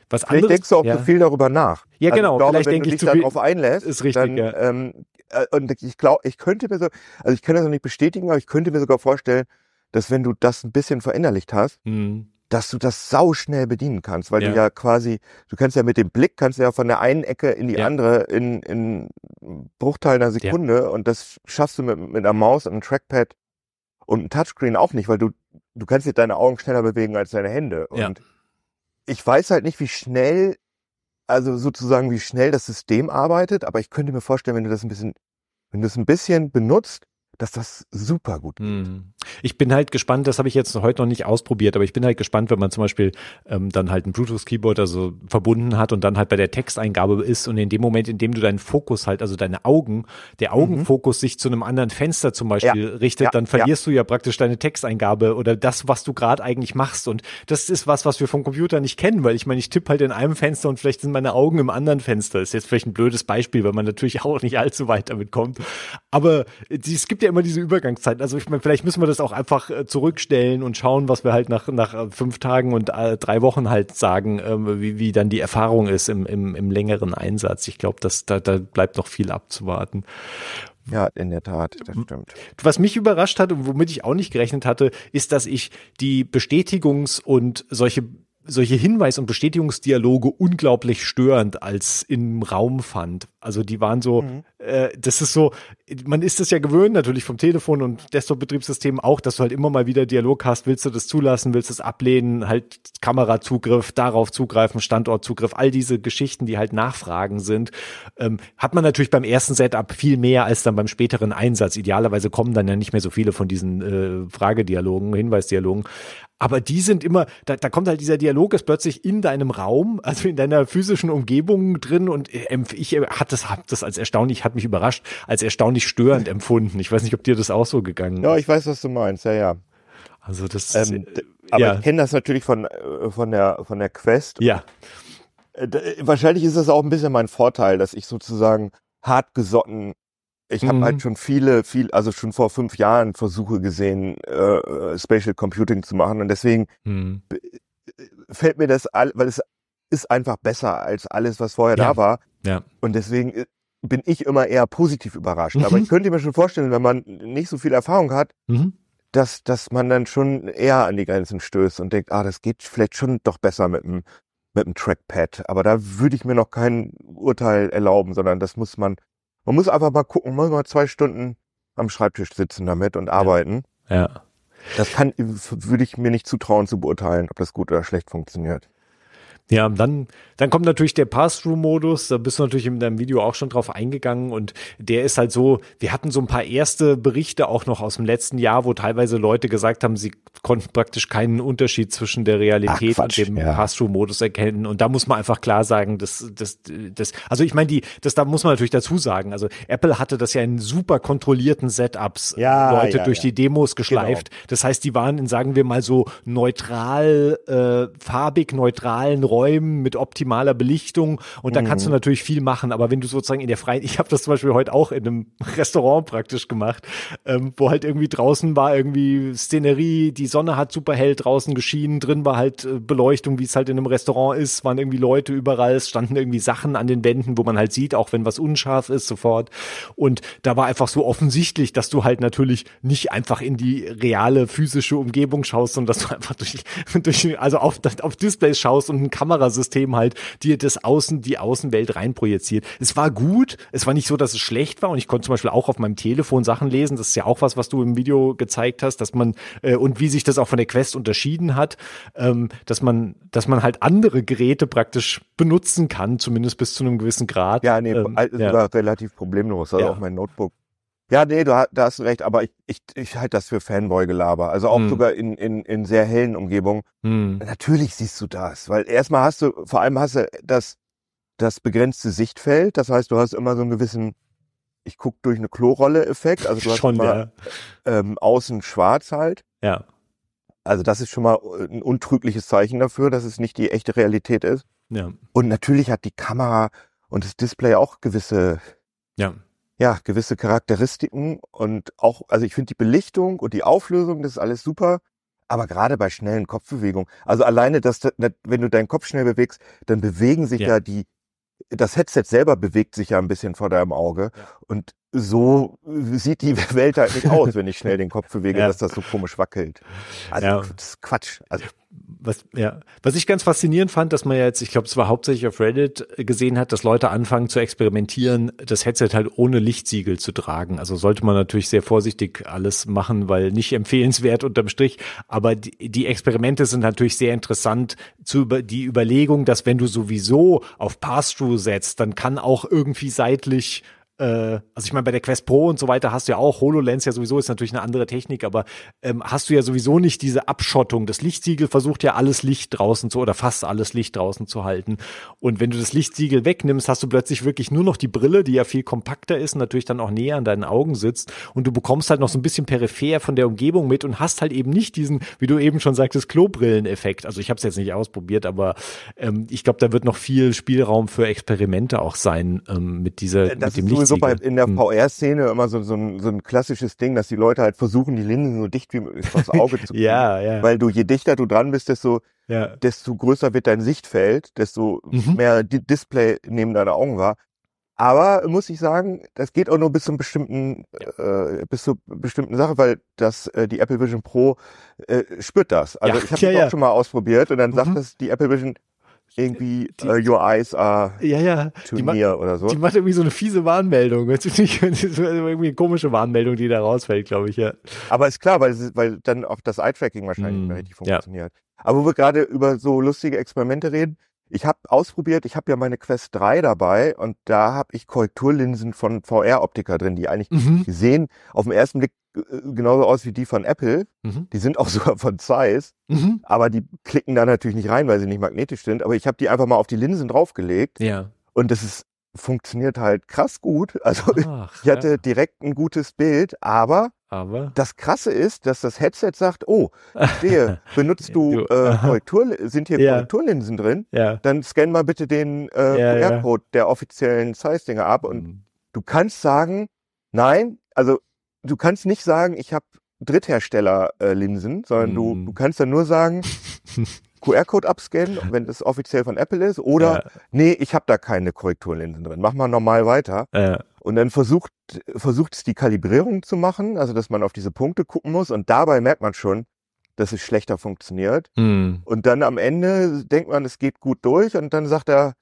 Was Vielleicht anderes, denkst du auch ja. zu viel darüber nach. Ja, Also genau, Ich glaube, vielleicht wenn denke du ich dich zu viel- darauf einlässt, ist richtig, dann, ja. ähm, äh, und ich glaube, ich könnte mir so, also ich kann das noch nicht bestätigen, aber ich könnte mir sogar vorstellen, dass wenn du das ein bisschen verinnerlicht hast, Hm. Dass du das sau schnell bedienen kannst, weil Ja. du ja quasi, du kannst ja mit dem Blick, kannst ja von der einen Ecke in die Ja. andere in, in Bruchteil einer Sekunde und das schaffst du mit, mit einer Maus und einem Trackpad und einem Touchscreen auch nicht, weil du, du kannst jetzt deine Augen schneller bewegen als deine Hände Ja. und ich weiß halt nicht, wie schnell, also sozusagen, wie schnell das System arbeitet, aber ich könnte mir vorstellen, wenn du das ein bisschen, wenn du es ein bisschen benutzt, dass das super gut geht. Hm. Ich bin halt gespannt, das habe ich jetzt heute noch nicht ausprobiert, aber ich bin halt gespannt, wenn man zum Beispiel ähm, dann halt ein Bluetooth-Keyboard also verbunden hat und dann halt bei der Texteingabe ist und in dem Moment, in dem du deinen Fokus halt, also deine Augen, der Augenfokus sich zu einem anderen Fenster zum Beispiel richtet, Ja. dann verlierst du ja praktisch deine Texteingabe oder das, was du gerade eigentlich machst. Und das ist was, was wir vom Computer nicht kennen, weil ich meine, ich tippe halt in einem Fenster und vielleicht sind meine Augen im anderen Fenster. Ist jetzt vielleicht ein blödes Beispiel, weil man natürlich auch nicht allzu weit damit kommt. Aber es gibt ja immer diese Übergangszeiten. Also ich meine, vielleicht müssen wir das auch einfach äh, zurückstellen und schauen, was wir halt nach, nach äh, fünf Tagen und äh, drei Wochen halt sagen, ähm, wie, wie dann die Erfahrung ist im, im, im längeren Einsatz. Ich glaube, dass da, da bleibt noch viel abzuwarten. Ja, in der Tat, das stimmt. Was mich überrascht hat und womit ich auch nicht gerechnet hatte, ist, dass ich die Bestätigungs- und solche solche Hinweis- und Bestätigungsdialoge unglaublich störend als im Raum fand. Also die waren so, äh, das ist so, man ist es ja gewöhnt natürlich vom Telefon und Desktop-Betriebssystem auch, dass du halt immer mal wieder Dialog hast, willst du das zulassen, willst du es ablehnen, halt Kamerazugriff, darauf zugreifen, Standortzugriff, all diese Geschichten, die halt Nachfragen sind, ähm, hat man natürlich beim ersten Setup viel mehr als dann beim späteren Einsatz. Idealerweise kommen dann ja nicht mehr so viele von diesen äh, Fragedialogen, Hinweisdialogen. Aber die sind immer, da, da kommt halt dieser Dialog ist plötzlich in deinem Raum, also in deiner physischen Umgebung drin und äh, ich äh, hat das, hab das als erstaunlich, hat mich überrascht, als erstaunlich störend empfunden. Ich weiß nicht, ob dir das auch so gegangen Ja, ist. ich weiß, was du meinst, ja, ja. Also das, Ähm, äh, d- aber ja. ich kenne das natürlich von, äh, von der, von der Quest. ja, Äh, d- Wahrscheinlich ist das auch ein bisschen mein Vorteil, dass ich sozusagen hart gesotten ich habe Mhm. halt schon viele, viel, also schon vor fünf Jahren Versuche gesehen, äh, äh, Spatial Computing zu machen und deswegen hm. fällt mir das all, weil es ist einfach besser als alles, was vorher Ja. da war ja. und deswegen äh, bin ich immer eher positiv überrascht. Aber Mhm. ich könnte mir schon vorstellen, wenn man nicht so viel Erfahrung hat, Mhm. dass, dass man dann schon eher an die Grenzen stößt und denkt, ah, das geht vielleicht schon doch besser mit dem, mit dem Trackpad. Aber da würde ich mir noch kein Urteil erlauben, sondern das muss man, man muss einfach mal gucken, mal, mal zwei Stunden am Schreibtisch sitzen damit und arbeiten. Ja. ja. Das kann, würde ich mir nicht zutrauen zu beurteilen, ob das gut oder schlecht funktioniert. Ja, dann, dann kommt natürlich der Pass-Through-Modus. Da bist du natürlich in deinem Video auch schon drauf eingegangen. Und der ist halt so, wir hatten so ein paar erste Berichte auch noch aus dem letzten Jahr, wo teilweise Leute gesagt haben, sie konnten praktisch keinen Unterschied zwischen der Realität Ach, und dem ja. Pass-Through-Modus erkennen. Und da muss man einfach klar sagen, dass, dass, dass also ich meine, die, das da muss man natürlich dazu sagen. Also Apple hatte das ja in super kontrollierten Setups ja, Leute ja, durch die Demos geschleift. Genau. Das heißt, die waren in, sagen wir mal so neutral, äh, farbig neutralen Räumen Räumen mit optimaler Belichtung und da mhm. kannst du mhm. natürlich viel machen, aber wenn du sozusagen in der freien, ich habe das zum Beispiel heute auch in einem Restaurant praktisch gemacht, ähm, wo halt irgendwie draußen war irgendwie Szenerie, die Sonne hat super hell draußen geschienen, drin war halt äh, Beleuchtung, wie es halt in einem Restaurant ist, waren irgendwie Leute überall, es standen irgendwie Sachen an den Wänden, wo man halt sieht, auch wenn was unscharf ist, sofort. Und da war einfach so offensichtlich, dass du halt natürlich nicht einfach in die reale physische Umgebung schaust, sondern dass du einfach durch, durch also auf, auf Displays schaust und ein Kamera Kamerasystem halt dir das Außen, die Außenwelt reinprojiziert. Es war gut, es war nicht so, dass es schlecht war und ich konnte zum Beispiel auch auf meinem Telefon Sachen lesen. Das ist ja auch was, was du im Video gezeigt hast, dass man äh, und wie sich das auch von der Quest unterschieden hat, ähm, dass man, dass man halt andere Geräte praktisch benutzen kann, zumindest bis zu einem gewissen Grad. Ja, nee, ähm, ja. war relativ problemlos. Also ja. auch mein Notebook ja, nee, du hast, da hast recht, aber ich, ich, ich halte das für Fanboy-Gelaber. Also auch hm. sogar in, in, in sehr hellen Umgebungen. Hm. Natürlich siehst du das, weil erstmal hast du, vor allem hast du das, das begrenzte Sichtfeld. Das heißt, du hast immer so einen gewissen, ich guck durch eine Klorolle-Effekt. Also du hast schon, immer, ja. ähm, außen schwarz halt. Ja. Also das ist schon mal ein untrügliches Zeichen dafür, dass es nicht die echte Realität ist. Ja. Und natürlich hat die Kamera und das Display auch gewisse ja ja, gewisse Charakteristiken und auch, also ich finde die Belichtung und die Auflösung, das ist alles super. Aber gerade bei schnellen Kopfbewegungen, also alleine, dass, wenn du deinen Kopf schnell bewegst, dann bewegen sich ja, ja die, das Headset selber bewegt sich ja ein bisschen vor deinem Auge. Ja. Und so sieht die Welt halt nicht aus, wenn ich schnell den Kopf bewege, ja. dass das so komisch wackelt. Also ja. das ist Quatsch. Also was, ja, was ich ganz faszinierend fand, dass man ja jetzt, ich glaube, es war hauptsächlich auf Reddit gesehen hat, dass Leute anfangen zu experimentieren, das Headset halt ohne Lichtsiegel zu tragen. Also sollte man natürlich sehr vorsichtig alles machen, weil nicht empfehlenswert unterm Strich. Aber die, die Experimente sind natürlich sehr interessant zu über die Überlegung, dass wenn du sowieso auf Pass-Through setzt, dann kann auch irgendwie seitlich äh, also ich meine, bei der Quest Pro und so weiter hast du ja auch, HoloLens ja sowieso ist natürlich eine andere Technik, aber ähm, hast du ja sowieso nicht diese Abschottung. Das Lichtsiegel versucht ja alles Licht draußen zu oder fast alles Licht draußen zu halten. Und wenn du das Lichtsiegel wegnimmst, hast du plötzlich wirklich nur noch die Brille, die ja viel kompakter ist und natürlich dann auch näher an deinen Augen sitzt. Und du bekommst halt noch so ein bisschen peripher von der Umgebung mit und hast halt eben nicht diesen, wie du eben schon sagtest, Klobrillen-Effekt. Also ich habe es jetzt nicht ausprobiert, aber ähm, ich glaube, da wird noch viel Spielraum für Experimente auch sein ähm, mit dieser, das mit dem Licht so bei, in der hm. VR-Szene immer so, so, ein, so ein klassisches Ding, dass die Leute halt versuchen, die Linsen so dicht wie möglich vors Auge zu kriegen. ja, ja. Weil du, je dichter du dran bist, desto, ja. desto größer wird dein Sichtfeld, desto mhm. mehr Display neben deine Augen war. Aber muss ich sagen, das geht auch nur bis zu einem bestimmten, äh, bis zu bestimmten Sache, weil das äh, die Apple Vision Pro äh, spürt das. Also ja, ich habe ja, das ja. auch schon mal ausprobiert und dann mhm. sagt das die Apple Vision, irgendwie die, uh, Your Eyes are ja, ja. to near oder so. Die macht irgendwie so eine fiese Warnmeldung. Das ist irgendwie eine komische Warnmeldung, die da rausfällt, glaube ich, ja. Aber ist klar, weil, weil dann auch das Eye-Tracking wahrscheinlich mm, nicht mehr richtig funktioniert. Ja. Aber wo wir gerade über so lustige Experimente reden, ich habe ausprobiert, ich habe ja meine Quest 3 dabei und da habe ich Korrekturlinsen von VR-Optiker drin, die eigentlich, mhm. die sehen auf den ersten Blick genauso aus wie die von Apple. Mhm. Die sind auch sogar von Zeiss, mhm. aber die klicken da natürlich nicht rein, weil sie nicht magnetisch sind. Aber ich habe die einfach mal auf die Linsen draufgelegt. Ja. Und das ist funktioniert halt krass gut. Also Ach, ich hatte ja. direkt ein gutes Bild, aber, aber das Krasse ist, dass das Headset sagt, oh, ich sehe, benutzt du, äh, Korrektur, sind hier ja. Korrekturlinsen drin? Ja. Dann scan mal bitte den äh, QR-Code der offiziellen Size-Dinger ab und mhm. du kannst sagen, nein, also du kannst nicht sagen, ich habe Dritthersteller-Linsen, äh, sondern mm. du, du kannst dann nur sagen, QR-Code abscannen, wenn das offiziell von Apple ist, oder ja. nee, ich habe da keine Korrekturlinsen drin. Mach mal normal weiter. Ja. Und dann versucht versucht es die Kalibrierung zu machen, also dass man auf diese Punkte gucken muss und dabei merkt man schon, dass es schlechter funktioniert. Hm. Und dann am Ende denkt man, es geht gut durch und dann sagt er,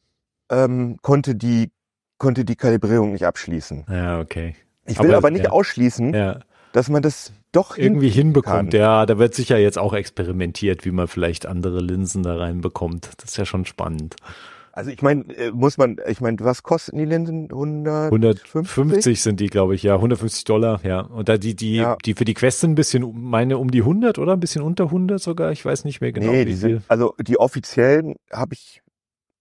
ähm, konnte die konnte die Kalibrierung nicht abschließen. Ja, okay. Ich will Aber- aber, nicht ja. ausschließen, Ja. dass man das doch Irgendwie hinbekommt. kann. Ja, da wird sicher jetzt auch experimentiert, wie man vielleicht andere Linsen da reinbekommt. Das ist ja schon spannend. Also ich meine, äh, muss man, ich meine, was kosten die Linsen? 100? 150 sind die, glaube ich, ja, 150 Dollar, ja. Und da die, die, Ja. die für die Quest sind ein bisschen, meine um die 100 oder ein bisschen unter 100 sogar. Ich weiß nicht mehr genau. nee, wie die viel. sind, also die offiziellen habe ich,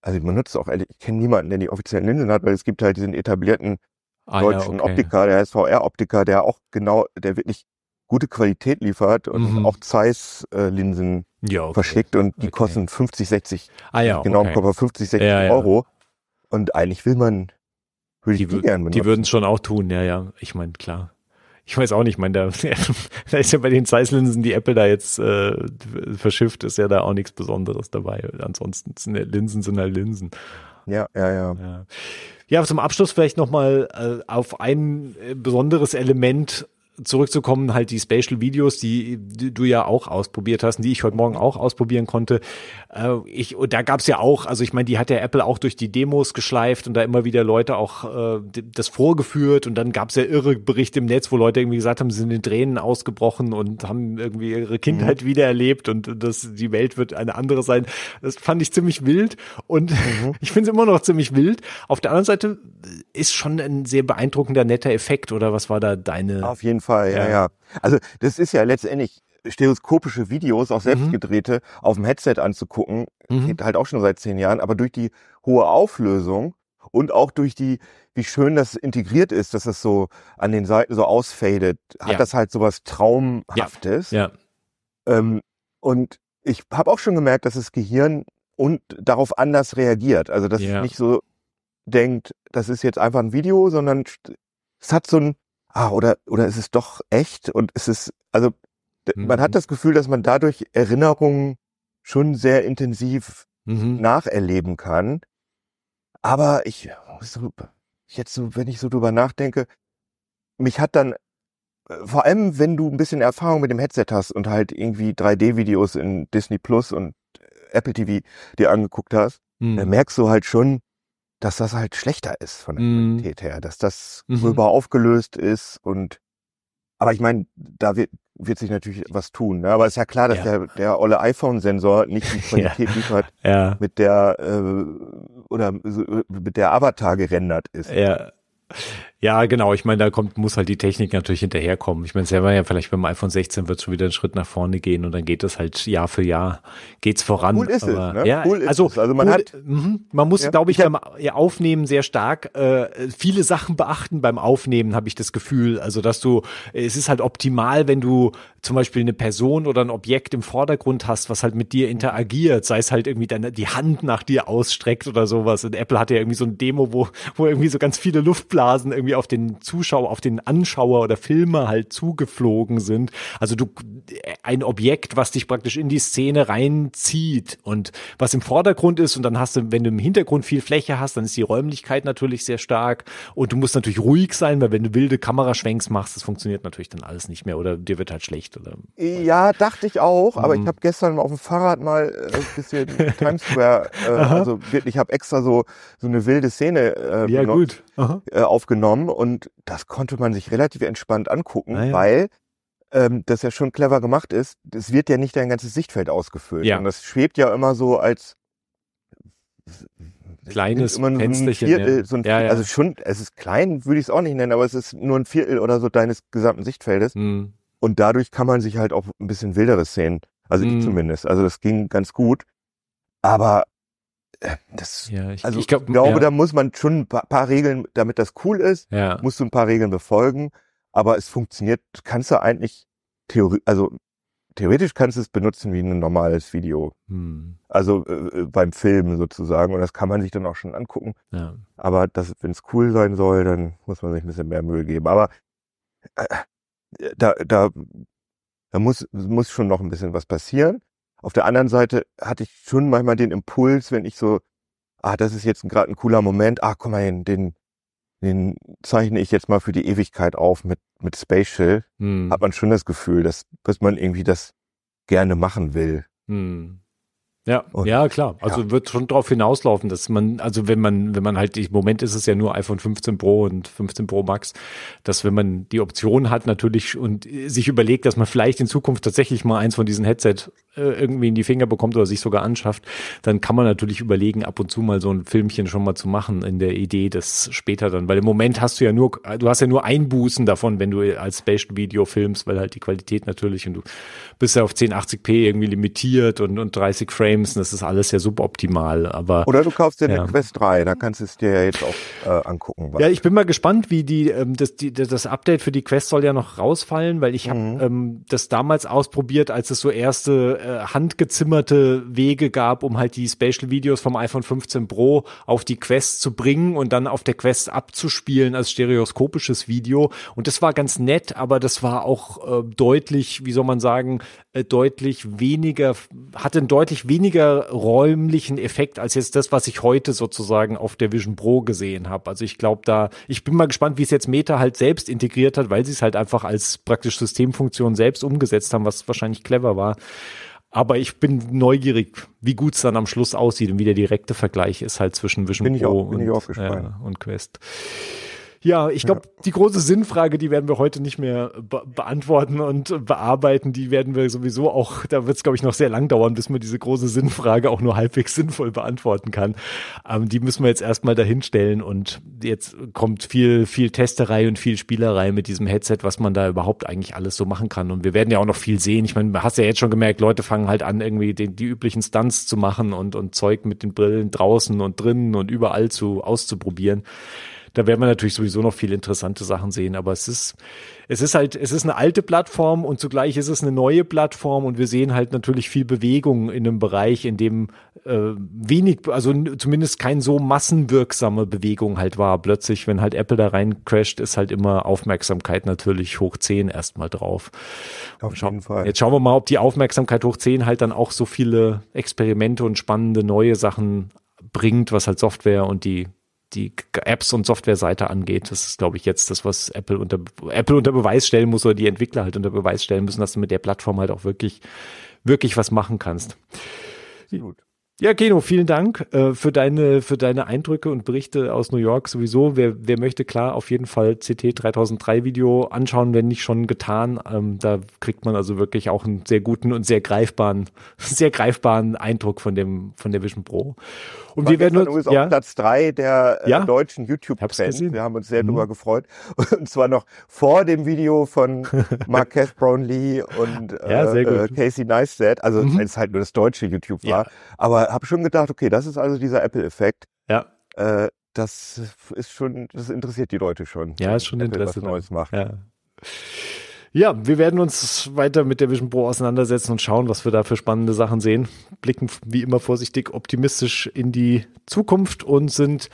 also man nutzt auch ehrlich, ich kenne niemanden, der die offiziellen Linsen hat, weil es gibt halt diesen etablierten Ah, deutschen ja, okay. Optiker, der heißt VR-Optiker, der auch genau, der wirklich gute Qualität liefert und Mhm. auch Zeiss-Linsen Ja, okay. verschickt und die Okay. kosten 50, 60, Ah ja, genau im okay. Kopf 50, 60 Ja. Euro. Und eigentlich will man, würde ich Die, die, wür- gern die benutzen. würden es schon auch tun, ja, ja. Ich meine, klar. Ich weiß auch nicht, ich meine, da, da ist ja bei den Zeiss-Linsen, die Apple da jetzt äh, verschifft, ist ja da auch nichts Besonderes dabei. Ansonsten sind ja Linsen sind halt Linsen. ja, ja, ja. Ja, ja zum Abschluss vielleicht nochmal äh, auf ein äh, besonderes Element zurückzukommen, halt die Spatial Videos, die, die du ja auch ausprobiert hast die ich heute Morgen auch ausprobieren konnte. Äh, ich, und da gab's ja auch, also ich meine, die hat ja Apple auch durch die Demos geschleift und da immer wieder Leute auch äh, das vorgeführt und dann gab's ja irre Berichte im Netz, wo Leute irgendwie gesagt haben, sie sind in Tränen ausgebrochen und haben irgendwie ihre Kindheit wiedererlebt und dass die Welt wird eine andere sein. Das fand ich ziemlich wild und ich finde es immer noch ziemlich wild. Auf der anderen Seite ist schon ein sehr beeindruckender, netter Effekt oder was war da deine? Auf jeden Fall, ja, Ja. ja. Also das ist ja letztendlich stereoskopische Videos, auch selbstgedrehte, auf dem Headset anzugucken, Mhm. geht halt auch schon seit zehn Jahren, aber durch die hohe Auflösung und auch durch die, wie schön das integriert ist, dass es so an den Seiten so ausfadet, hat Ja. das halt sowas Traumhaftes. Ja, Ähm, und ich habe auch schon gemerkt, dass das Gehirn und darauf anders reagiert. Also dass Ja. es nicht so denkt, das ist jetzt einfach ein Video, sondern es hat so ein, ah, oder, oder ist es doch echt? Und es ist, also d- man Mhm. hat das Gefühl, dass man dadurch Erinnerungen schon sehr intensiv mhm. nacherleben kann. Aber ich, jetzt so, wenn ich so drüber nachdenke, mich hat dann, äh, vor allem wenn du ein bisschen Erfahrung mit dem Headset hast und halt irgendwie 3D-Videos in Disney Plus und äh, Apple TV dir angeguckt hast, Mhm. dann merkst du halt schon, dass das halt schlechter ist von der Mhm. Qualität her, dass das Mhm. gröber aufgelöst ist und aber ich meine, da wird, wird sich natürlich was tun. Ne? Aber ist ja klar, dass Ja. der, der olle iPhone-Sensor nicht die Ja. Qualität liefert, ja, mit der äh, oder mit der Avatar gerendert ist. ja. Ja, genau. Ich meine, da kommt, muss halt die Technik natürlich hinterherkommen. Ich meine, selber ja vielleicht beim iPhone 16 wird schon wieder einen Schritt nach vorne gehen und dann geht es halt Jahr für Jahr geht's voran. Cool ist es, Aber, ne? Ja, Cool ist also, es. Also man cool, hat- mhm. man muss, Ja. glaube ich, Ich beim Aufnehmen sehr stark äh, viele Sachen beachten beim Aufnehmen, habe ich das Gefühl. Also, dass du, es ist halt optimal, wenn du zum Beispiel eine Person oder ein Objekt im Vordergrund hast, was halt mit dir interagiert, sei es halt irgendwie deine, die Hand nach dir ausstreckt oder sowas. Und Apple hatte ja irgendwie so ein Demo, wo, wo irgendwie so ganz viele Luftblasen irgendwie auf den Zuschauer, auf den Anschauer oder Filmer halt zugeflogen sind. Also du, ein Objekt, was dich praktisch in die Szene reinzieht und was im Vordergrund ist und dann hast du, wenn du im Hintergrund viel Fläche hast, dann ist die Räumlichkeit natürlich sehr stark und du musst natürlich ruhig sein, weil wenn du wilde Kameraschwenks machst, das funktioniert natürlich dann alles nicht mehr oder dir wird halt schlecht oder Ja, dachte ich auch, aber Mhm. ich habe gestern auf dem Fahrrad mal äh, ein bisschen Times Square, äh, also wirklich, ich habe extra so so eine wilde Szene äh, ja beno- gut. Äh, aufgenommen und das konnte man sich relativ entspannt angucken, Ah, ja. weil ähm, das ja schon clever gemacht ist. Es wird ja nicht dein ganzes Sichtfeld ausgefüllt. Ja. Und das schwebt ja immer so als Kleines immer ein Viertel, ja. so ein Ja, ja. also schon, es ist klein, würde ich es auch nicht nennen, aber es ist nur ein Viertel oder so deines gesamten Sichtfeldes. Hm. Und dadurch kann man sich halt auch ein bisschen wildere Szenen, also Mhm. ich zumindest. Also das ging ganz gut. Aber das, Ja, ich, also ich glaub, glaube, ja, da muss man schon ein paar, paar Regeln, damit das cool ist, ja. musst du ein paar Regeln befolgen. Aber es funktioniert, kannst du eigentlich theori also theoretisch kannst du es benutzen wie ein normales Video. Hm. Also äh, äh, beim Film sozusagen. Und das kann man sich dann auch schon angucken. ja. Aber wenn es cool sein soll, dann muss man sich ein bisschen mehr Mühe geben. Aber äh, da, da, da muss, muss schon noch ein bisschen was passieren. Auf der anderen Seite hatte ich schon manchmal den Impuls, wenn ich so, ah, das ist jetzt gerade ein cooler Moment, ah, guck mal, den, den, den zeichne ich jetzt mal für die Ewigkeit auf mit, mit Spatial, Hm. hat man schon das Gefühl, dass, dass man irgendwie das gerne machen will. Hm. Ja, Und- ja, klar. Also ja. wird schon darauf hinauslaufen, dass man, also wenn man, wenn man halt, im Moment ist es ja nur iPhone 15 Pro und 15 Pro Max, dass wenn man die Option hat natürlich und äh, sich überlegt, dass man vielleicht in Zukunft tatsächlich mal eins von diesen Headset äh, irgendwie in die Finger bekommt oder sich sogar anschafft, dann kann man natürlich überlegen, ab und zu mal so ein Filmchen schon mal zu machen in der Idee, das später dann, weil im Moment hast du ja nur, du hast ja nur Einbußen davon, wenn du als Special Video filmst, weil halt die Qualität natürlich und du bist ja auf 1080p irgendwie limitiert und, und 30 Frames, und das ist alles ja suboptimal, aber Oder du kaufst dir eine Ja. Quest 3, da kannst du es dir ja jetzt auch äh, angucken. ja, ich bin mal gespannt, wie die, ähm, das, die, das Update für die Quest soll ja noch rausfallen, weil ich habe Mhm. ähm, das damals ausprobiert, als es so erste äh, handgezimmerte Wege gab, um halt die Spatial Videos vom iPhone 15 Pro auf die Quest zu bringen und dann auf der Quest abzuspielen als stereoskopisches Video. Und das war ganz nett, aber das war auch äh, deutlich, wie soll man sagen, äh, deutlich weniger, hatte einen deutlich weniger räumlichen Effekt als jetzt das, was ich heute sozusagen auf der Vision Pro gesehen habe. Also ich glaube da, ich bin mal gespannt, wie es jetzt Meta halt selbst integriert hat, weil sie es halt einfach als praktisch Systemfunktion selbst umgesetzt haben, was wahrscheinlich clever war. Aber ich bin neugierig, wie gut es dann am Schluss aussieht und wie der direkte Vergleich ist halt zwischen Vision Bin Pro auch- und, ja, und Quest. Ja, ich glaube, die große Sinnfrage, die werden wir heute nicht mehr be beantworten und bearbeiten. Die werden wir sowieso auch, da wird es, glaube ich, noch sehr lang dauern, bis man diese große Sinnfrage auch nur halbwegs sinnvoll beantworten kann. Ähm, die müssen wir jetzt erstmal dahinstellen und jetzt kommt viel, viel Testerei und viel Spielerei mit diesem Headset, was man da überhaupt eigentlich alles so machen kann. Und wir werden ja auch noch viel sehen. Ich meine, du hast ja jetzt schon gemerkt, Leute fangen halt an, irgendwie den, die üblichen Stunts zu machen und, und Zeug mit den Brillen draußen und drinnen und überall zu auszuprobieren da werden wir natürlich sowieso noch viele interessante Sachen sehen, aber es ist, es ist halt, es ist eine alte Plattform und zugleich ist es eine neue Plattform und wir sehen halt natürlich viel Bewegung in einem Bereich, in dem äh, wenig, also zumindest kein so massenwirksame Bewegung halt war. Plötzlich, wenn halt Apple da rein crasht, ist halt immer Aufmerksamkeit natürlich hoch 10 erstmal drauf. Auf jeden Fall. Jetzt schauen wir mal, ob die Aufmerksamkeit hoch 10 halt dann auch so viele Experimente und spannende neue Sachen bringt, was halt Software und die die Apps und Softwareseite angeht. Das ist, glaube ich, jetzt das, was Apple unter Apple unter Beweis stellen muss oder die Entwickler halt unter Beweis stellen müssen, dass du mit der Plattform halt auch wirklich wirklich was machen kannst. Absolut. Ja, Keno, vielen Dank äh, für deine für deine Eindrücke und Berichte aus New York sowieso. Wer, wer möchte klar auf jeden Fall CT 3003 Video anschauen, wenn nicht schon getan. Ähm, da kriegt man also wirklich auch einen sehr guten und sehr greifbaren sehr greifbaren Eindruck von dem von der Vision Pro. Und War wir werden übrigens ja auf Platz drei der äh, Ja. deutschen Hab's YouTube-Trends. gesehen. Wir haben uns sehr Mhm. drüber gefreut. Und zwar noch vor dem Video von Marquez Brownlee und äh, Ja, äh, Casey Neistat. Also Mhm. es halt nur das deutsche YouTube war. Aber habe schon gedacht, okay, das ist also dieser Apple-Effekt. ja Äh, das ist schon, das interessiert die Leute schon. Ja, ist schon Apple Interesse was. Neues macht. Ja. Ja, wir werden uns weiter mit der Vision Pro auseinandersetzen und schauen, was wir da für spannende Sachen sehen. Blicken wie immer vorsichtig optimistisch in die Zukunft und sind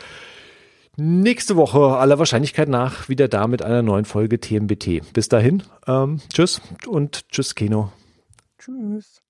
nächste Woche aller Wahrscheinlichkeit nach wieder da mit einer neuen Folge TMBT. Bis dahin, ähm, tschüss und tschüss Kino. Tschüss.